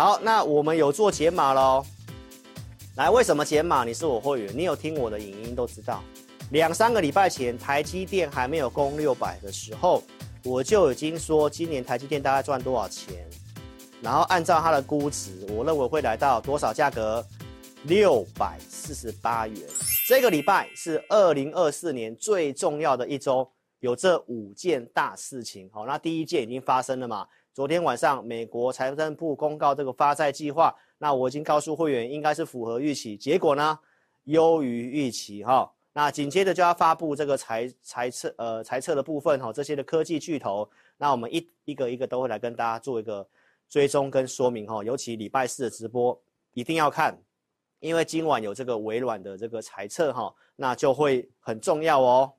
好，那我们有做解码喽。来，为什么解码？你是我会员，你有听我的影音都知道。两三个礼拜前，台积电还没有攻六百的时候，我就已经说今年台积电大概赚多少钱，然后按照它的估值，我认为会来到多少价格？六百四十八元。这个礼拜是二零二四年最重要的一周，有这五件大事情。好，那第一件已经发生了嘛？昨天晚上，美国财政部公告这个发债计划，那我已经告诉会员，应该是符合预期。结果呢，优于预期哈。那紧接着就要发布这个财财测呃财测的部分哈，这些的科技巨头，那我们一一个一个都会来跟大家做一个追踪跟说明哈。尤其礼拜四的直播一定要看，因为今晚有这个微软的这个财测哈，那就会很重要哦。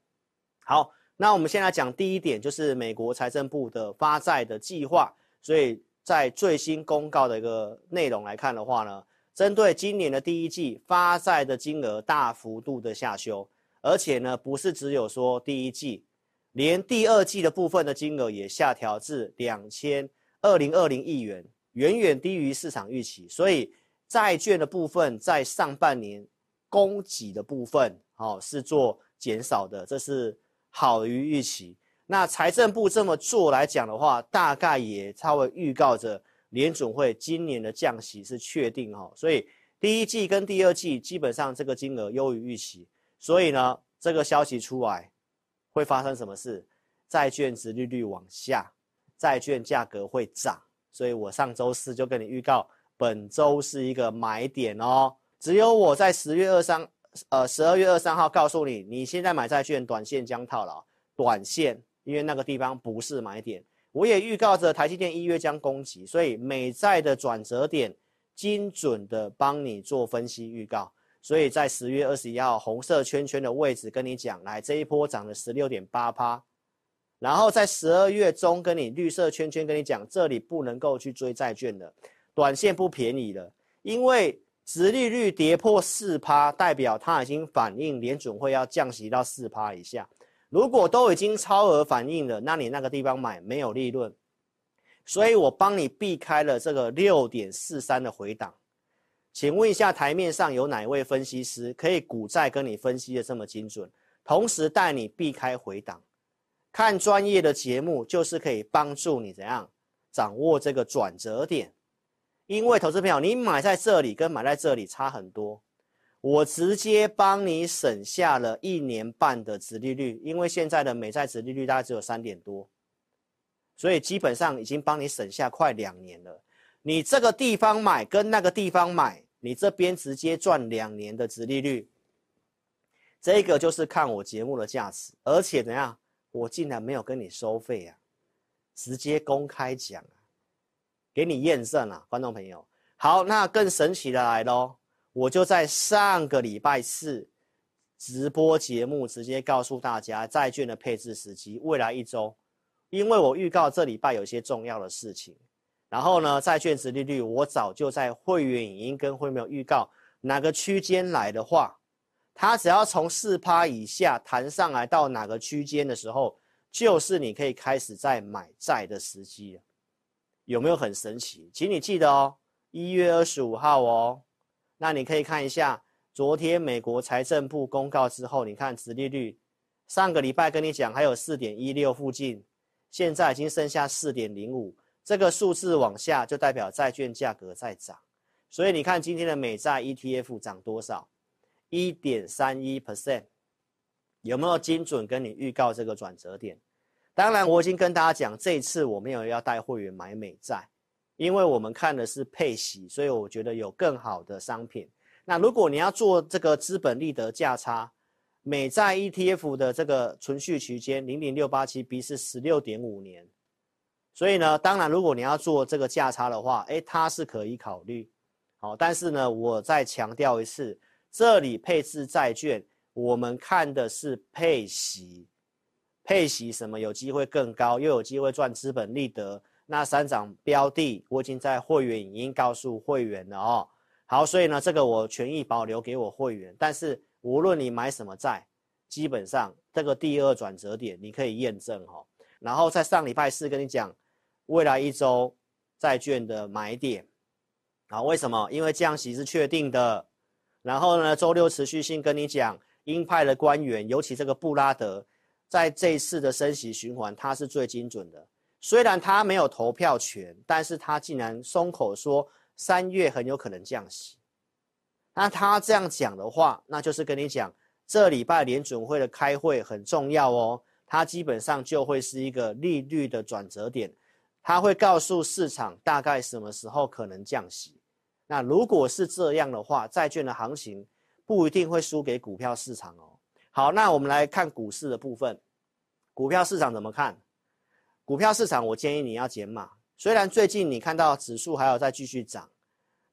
好。那我们先来讲第一点，就是美国财政部的发债的计划。所以在最新公告的一个内容来看的话呢，针对今年的第一季发债的金额大幅度的下修，而且呢，不是只有说第一季，连第二季的部分的金额也下调至两千二零二零亿元，远远低于市场预期。所以债券的部分在上半年供给的部分，哦，是做减少的，这是。好于预期，那财政部这么做来讲的话，大概也稍微预告着联准会今年的降息是确定哈，所以第一季跟第二季基本上这个金额优于预期，所以呢，这个消息出来会发生什么事？债券殖利率往下，债券价格会涨，所以我上周四就跟你预告，本周是一个买点哦，只有我在十月二三。呃，十二月二三号告诉你，你现在买债券，短线将套牢。短线，因为那个地方不是买点。我也预告着台积电一月将攻击，所以美债的转折点，精准的帮你做分析预告。所以在十月二十一号红色圈圈的位置跟你讲，来这一波涨了十六点八趴。然后在十二月中跟你绿色圈圈跟你讲，这里不能够去追债券的，短线不便宜了，因为。殖利率跌破四趴，代表它已经反映联准会要降息到四趴以下。如果都已经超额反应了，那你那个地方买没有利润。所以我帮你避开了这个六点四三的回档。请问一下，台面上有哪位分析师可以股债跟你分析的这么精准，同时带你避开回档？看专业的节目就是可以帮助你怎样掌握这个转折点。因为投资朋友，你买在这里跟买在这里差很多，我直接帮你省下了一年半的殖利率，因为现在的美债殖利率大概只有三点多，所以基本上已经帮你省下快两年了。你这个地方买跟那个地方买，你这边直接赚两年的殖利率，这个就是看我节目的价值，而且怎样，我竟然没有跟你收费啊，直接公开讲啊。给你验证了，观众朋友。好，那更神奇的来喽，我就在上个礼拜四直播节目直接告诉大家债券的配置时机，未来一周，因为我预告这礼拜有些重要的事情。然后呢，债券殖利率我早就在会员影音跟会员预告，哪个区间来的话，它只要从四趴以下弹上来到哪个区间的时候，就是你可以开始在买债的时机了。有没有很神奇？请你记得哦，一月二十五号哦。那你可以看一下，昨天美国财政部公告之后，你看殖利率，上个礼拜跟你讲还有四点一六附近，现在已经剩下四点零五，这个数字往下就代表债券价格在涨。所以你看今天的美债 ETF 涨多少？一点三一 percent，有没有精准跟你预告这个转折点？当然，我已经跟大家讲，这一次我没有要带会员买美债，因为我们看的是配息，所以我觉得有更好的商品。那如果你要做这个资本利得价差，美债 ETF 的这个存续期间零零六八七 B 是十六点五年，所以呢，当然如果你要做这个价差的话，诶，它是可以考虑。好，但是呢，我再强调一次，这里配置债券，我们看的是配息。配息什么有机会更高，又有机会赚资本利得，那三档标的我已经在会员已经告诉会员了哦。好，所以呢，这个我权益保留给我会员，但是无论你买什么债，基本上这个第二转折点你可以验证哈。然后在上礼拜四跟你讲，未来一周债券的买点，啊，为什么？因为降息是确定的。然后呢，周六持续性跟你讲，鹰派的官员，尤其这个布拉德，在这一次的升息循环，他是最精准的。虽然他没有投票权，但是他竟然松口说三月很有可能降息。那他这样讲的话，那就是跟你讲，这礼拜联准会的开会很重要哦。它基本上就会是一个利率的转折点，它会告诉市场大概什么时候可能降息。那如果是这样的话，债券的行情不一定会输给股票市场哦。好，那我们来看股市的部分，股票市场怎么看？股票市场，我建议你要减码。虽然最近你看到指数还有在继续涨，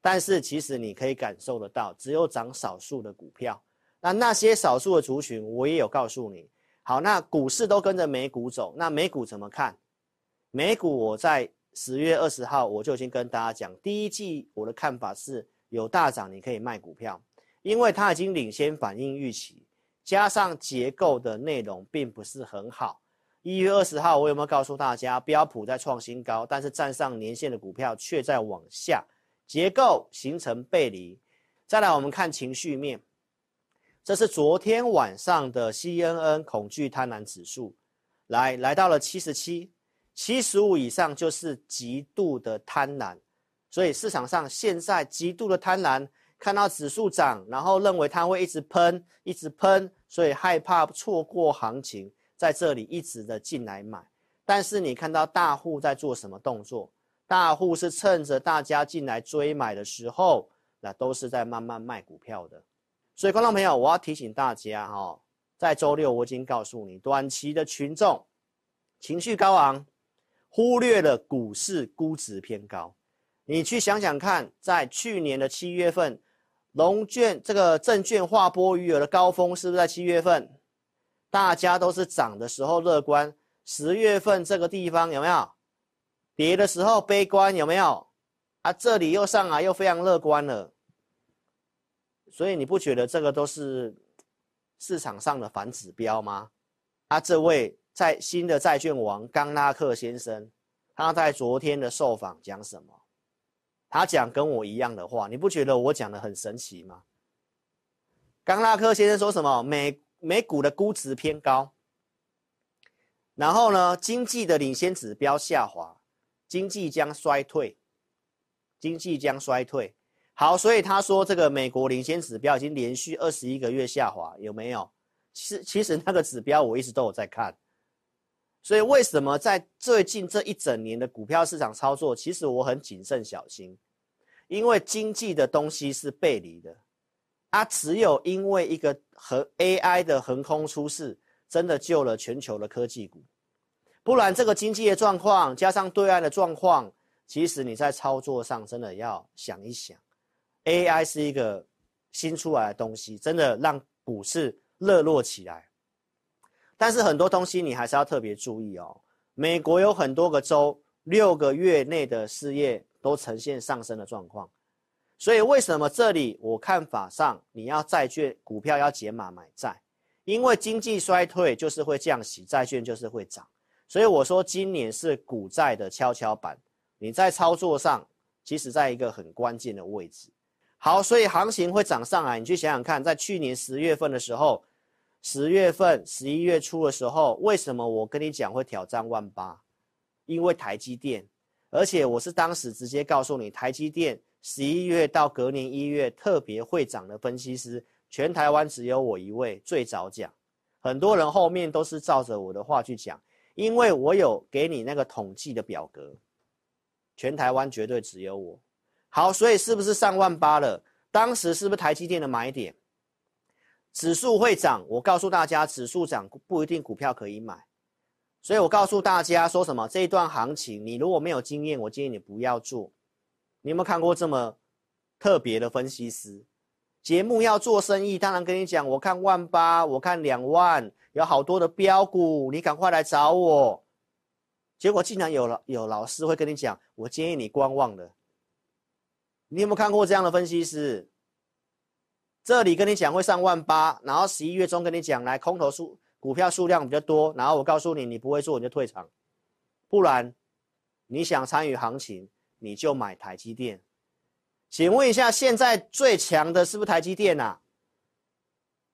但是其实你可以感受得到，只有涨少数的股票。那那些少数的族群，我也有告诉你。好，那股市都跟着美股走，那美股怎么看？美股我在。十月二十号，我就已经跟大家讲，第一季我的看法是有大涨，你可以卖股票，因为它已经领先反映预期，加上结构的内容并不是很好。一月二十号，我有没有告诉大家，标普在创新高，但是站上年线的股票却在往下，结构形成背离。再来，我们看情绪面，这是昨天晚上的 CNN 恐惧贪婪指数，来来到了七十七。七十五以上就是极度的贪婪，所以市场上现在极度的贪婪，看到指数涨，然后认为它会一直喷，一直喷，所以害怕错过行情，在这里一直的进来买。但是你看到大户在做什么动作？大户是趁着大家进来追买的时候，那都是在慢慢卖股票的。所以观众朋友，我要提醒大家哈，在周六我已经告诉你，短期的群众情绪高昂。忽略了股市估值偏高，你去想想看，在去年的七月份，龙券这个证券划拨余额的高峰是不是在七月份？大家都是涨的时候乐观，十月份这个地方有没有？跌的时候悲观有没有？啊，这里又上来又非常乐观了，所以你不觉得这个都是市场上的反指标吗？啊，这位。在新的债券王刚拉克先生，他在昨天的受访讲什么？他讲跟我一样的话，你不觉得我讲的很神奇吗？刚拉克先生说什么？美美股的估值偏高，然后呢，经济的领先指标下滑，经济将衰退，经济将衰退。好，所以他说这个美国领先指标已经连续二十一个月下滑，有没有？其实其实那个指标我一直都有在看。所以为什么在最近这一整年的股票市场操作，其实我很谨慎小心，因为经济的东西是背离的，啊，只有因为一个和 AI 的横空出世，真的救了全球的科技股，不然这个经济的状况加上对岸的状况，其实你在操作上真的要想一想，AI 是一个新出来的东西，真的让股市热络起来。但是很多东西你还是要特别注意哦。美国有很多个州，六个月内的失业都呈现上升的状况，所以为什么这里我看法上你要债券股票要减码买债？因为经济衰退就是会降息，债券就是会涨。所以我说今年是股债的跷跷板，你在操作上其实在一个很关键的位置。好，所以行情会涨上来，你去想想看，在去年十月份的时候。十月份、十一月初的时候，为什么我跟你讲会挑战万八？因为台积电，而且我是当时直接告诉你，台积电十一月到隔年一月特别会涨的分析师，全台湾只有我一位最早讲，很多人后面都是照着我的话去讲，因为我有给你那个统计的表格，全台湾绝对只有我。好，所以是不是上万八了？当时是不是台积电的买点？指数会涨，我告诉大家，指数涨不一定股票可以买，所以我告诉大家说什么？这一段行情，你如果没有经验，我建议你不要做。你有没有看过这么特别的分析师？节目要做生意，当然跟你讲，我看万八，我看两万，有好多的标股，你赶快来找我。结果竟然有了有老师会跟你讲，我建议你观望的。你有没有看过这样的分析师？这里跟你讲会上万八，然后十一月中跟你讲来空头数股票数量比较多，然后我告诉你你不会做你就退场，不然你想参与行情你就买台积电，请问一下，现在最强的是不是台积电啊？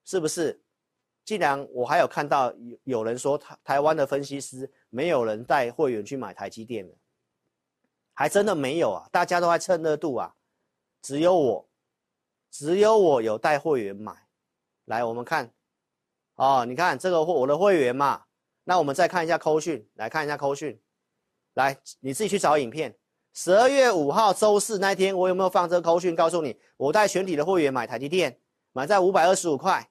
是不是？既然我还有看到有有人说台台湾的分析师没有人带会员去买台积电的，还真的没有啊！大家都在蹭热度啊，只有我，只有我有带会员买。来，我们看，哦，你看这个货我的会员嘛，那我们再看一下扣讯，来看一下扣讯，来，你自己去找影片。十二月五号周四那天，我有没有放这个扣讯？告诉你，我带全体的会员买台积电，买在五百二十五块。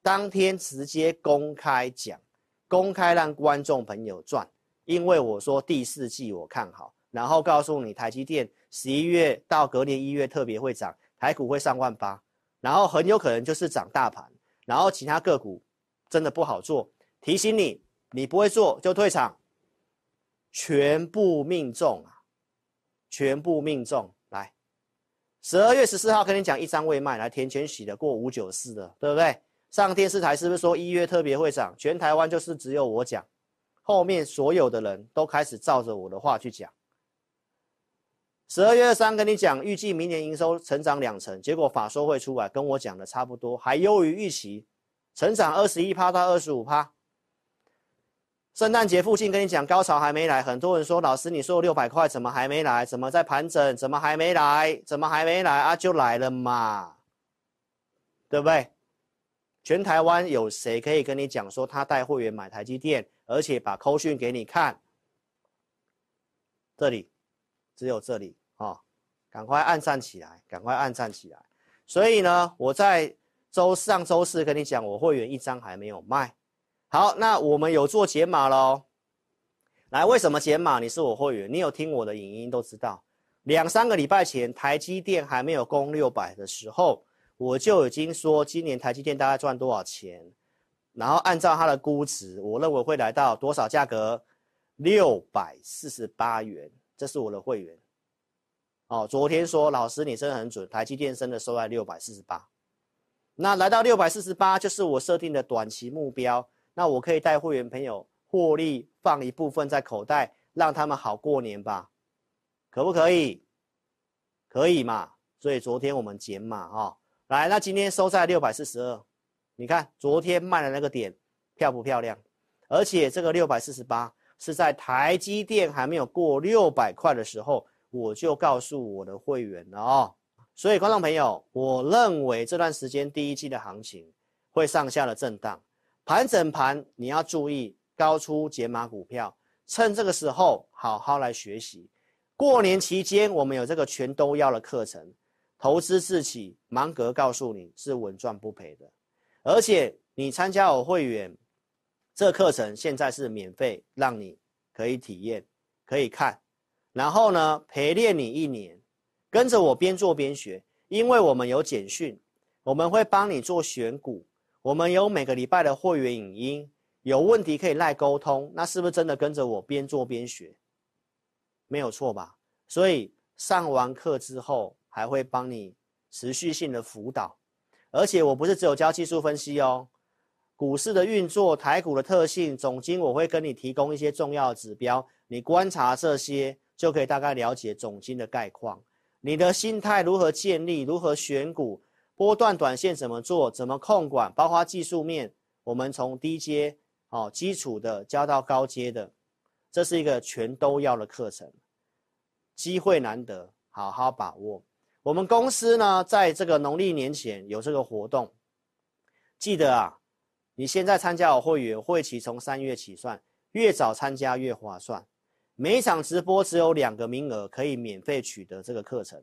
当天直接公开讲，公开让观众朋友赚，因为我说第四季我看好，然后告诉你台积电十一月到隔年一月特别会涨，台股会上万八，然后很有可能就是涨大盘，然后其他个股真的不好做，提醒你，你不会做就退场，全部命中啊，全部命中，来，十二月十四号跟你讲一张未卖，来填权洗的过五九四的，对不对？上电视台是不是说一月特别会涨？全台湾就是只有我讲，后面所有的人都开始照着我的话去讲。十二月二三跟你讲，预计明年营收成长两成，结果法说会出来跟我讲的差不多，还优于预期，成长二十一趴到二十五趴。圣诞节附近跟你讲，高潮还没来，很多人说老师你说六百块怎么还没来？怎么在盘整？怎么还没来？怎么还没来啊？就来了嘛，对不对？全台湾有谁可以跟你讲说他带会员买台积电，而且把扣讯给你看？这里只有这里啊、哦！赶快按赞起来，赶快按赞起来。所以呢，我在周上周四跟你讲，我会员一张还没有卖。好，那我们有做解码喽。来，为什么解码？你是我会员，你有听我的影音都知道。两三个礼拜前，台积电还没有攻六百的时候。我就已经说，今年台积电大概赚多少钱，然后按照它的估值，我认为会来到多少价格？六百四十八元，这是我的会员。哦，昨天说老师你真的很准，台积电真的收在六百四十八，那来到六百四十八就是我设定的短期目标，那我可以带会员朋友获利放一部分在口袋，让他们好过年吧，可不可以？可以嘛？所以昨天我们减码哈。来，那今天收在六百四十二，你看昨天卖的那个点漂不漂亮？而且这个六百四十八是在台积电还没有过六百块的时候，我就告诉我的会员了哦。所以观众朋友，我认为这段时间第一季的行情会上下的震荡，盘整盘你要注意高出解码股票，趁这个时候好好来学习。过年期间我们有这个全都要的课程。投资自己，芒格告诉你是稳赚不赔的，而且你参加我会员，这课程现在是免费，让你可以体验，可以看，然后呢陪练你一年，跟着我边做边学，因为我们有简讯，我们会帮你做选股，我们有每个礼拜的会员影音，有问题可以赖沟通，那是不是真的跟着我边做边学？没有错吧？所以上完课之后。还会帮你持续性的辅导，而且我不是只有教技术分析哦，股市的运作、台股的特性、总经，我会跟你提供一些重要指标，你观察这些就可以大概了解总经的概况。你的心态如何建立？如何选股？波段短线怎么做？怎么控管？包括技术面，我们从低阶哦基础的教到高阶的，这是一个全都要的课程，机会难得，好好把握。我们公司呢，在这个农历年前有这个活动，记得啊，你现在参加我会员会期从三月起算，越早参加越划算。每一场直播只有两个名额可以免费取得这个课程，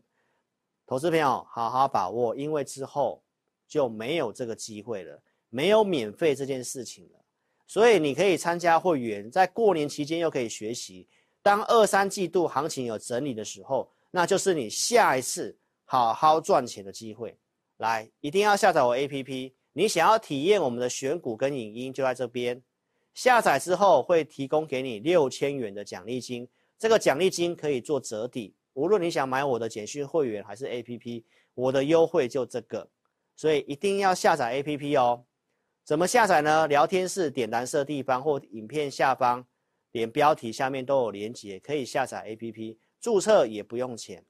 投资朋友好好把握，因为之后就没有这个机会了，没有免费这件事情了。所以你可以参加会员，在过年期间又可以学习。当二三季度行情有整理的时候，那就是你下一次。好好赚钱的机会，来，一定要下载我 APP。你想要体验我们的选股跟影音，就在这边。下载之后会提供给你六千元的奖励金，这个奖励金可以做折抵。无论你想买我的简讯会员还是 APP，我的优惠就这个，所以一定要下载 APP 哦。怎么下载呢？聊天室点蓝色地方或影片下方点标题下面都有连结，可以下载 APP，注册也不用钱。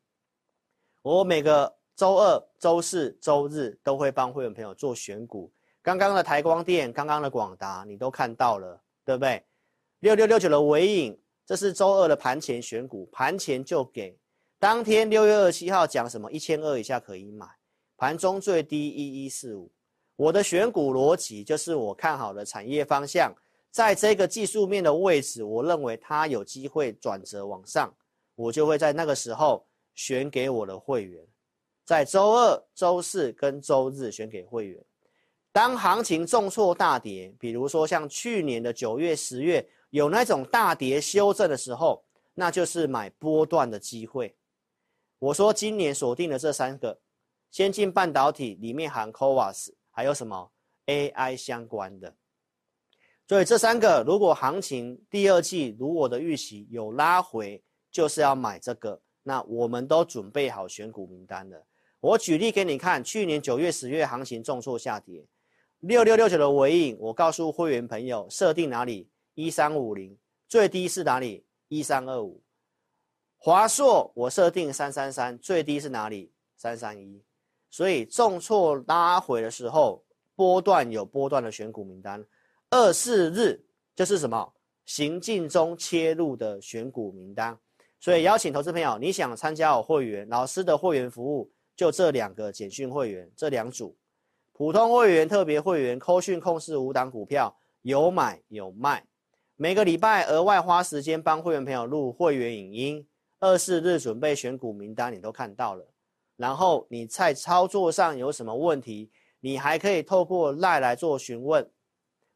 我每个周二、周四、周日都会帮会员朋友做选股。刚刚的台光电，刚刚的广达，你都看到了，对不对？六六六九的尾影，这是周二的盘前选股，盘前就给。当天六月二十七号讲什么？一千二以下可以买，盘中最低一一四五。我的选股逻辑就是我看好的产业方向，在这个技术面的位置，我认为它有机会转折往上，我就会在那个时候选给我的会员，在周二、周四跟周日选给会员。当行情重挫大跌，比如说像去年的九月、十月有那种大跌修正的时候，那就是买波段的机会。我说今年锁定的这三个先进半导体里面含 CoWAS，还有什么 AI 相关的。所以这三个，如果行情第二季如我的预期有拉回，就是要买这个。那我们都准备好选股名单了。我举例给你看，去年九月、十月行情重挫下跌，六六六九的尾影，我告诉会员朋友设定哪里？一三五零，最低是哪里？一三二五。华硕我设定三三三，最低是哪里？三三一。所以重挫拉回的时候，波段有波段的选股名单。二四日就是什么行进中切入的选股名单，所以邀请投资朋友，你想参加我会员老师的会员服务，就这两个简讯会员这两组，普通会员、特别会员，扣讯控制五档股票，有买有卖，每个礼拜额外花时间帮会员朋友录会员影音。二四日准备选股名单，你都看到了，然后你在操作上有什么问题，你还可以透过赖来做询问。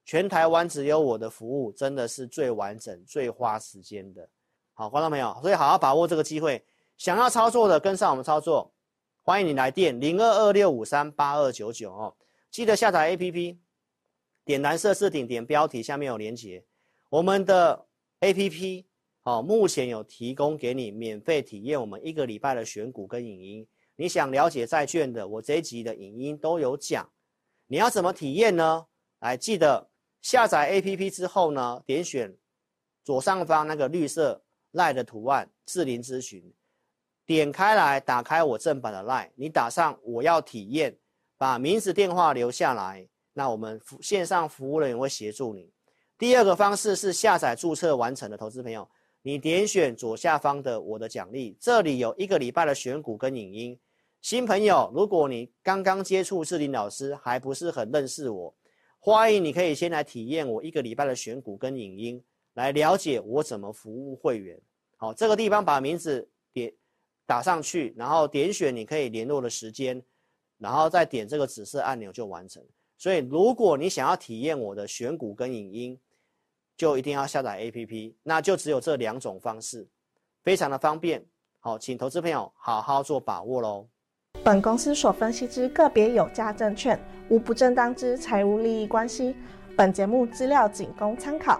全台湾只有我的服务，真的是最完整、最花时间的。好，观众朋友，所以好好把握这个机会。想要操作的，跟上我们操作，欢迎你来电零二二六五三八二九九哦。记得下载 APP，点蓝色置顶，点标题下面有连结。我们的 APP 哦，目前有提供给你免费体验我们一个礼拜的选股跟影音。你想了解债券的，我这一集的影音都有讲。你要怎么体验呢？来，记得。下载 APP 之后呢，点选左上方那个绿色 l i e 的图案，智林咨询，点开来，打开我正版的 LINE，你打上我要体验，把名字电话留下来，那我们线上服务人员会协助你。第二个方式是下载注册完成的投资朋友，你点选左下方的我的奖励，这里有一个礼拜的选股跟影音。新朋友，如果你刚刚接触智霖老师，还不是很认识我。欢迎，你可以先来体验我一个礼拜的选股跟影音，来了解我怎么服务会员。好，这个地方把名字打上去，然后点选你可以联络的时间，然后再点这个紫色按钮就完成。所以，如果你想要体验我的选股跟影音，就一定要下载 APP，那就只有这两种方式，非常的方便。好，请投资朋友好好做把握喽。本公司所分析之个别有价证券，无不正当之财务利益关系。本节目资料仅供参考，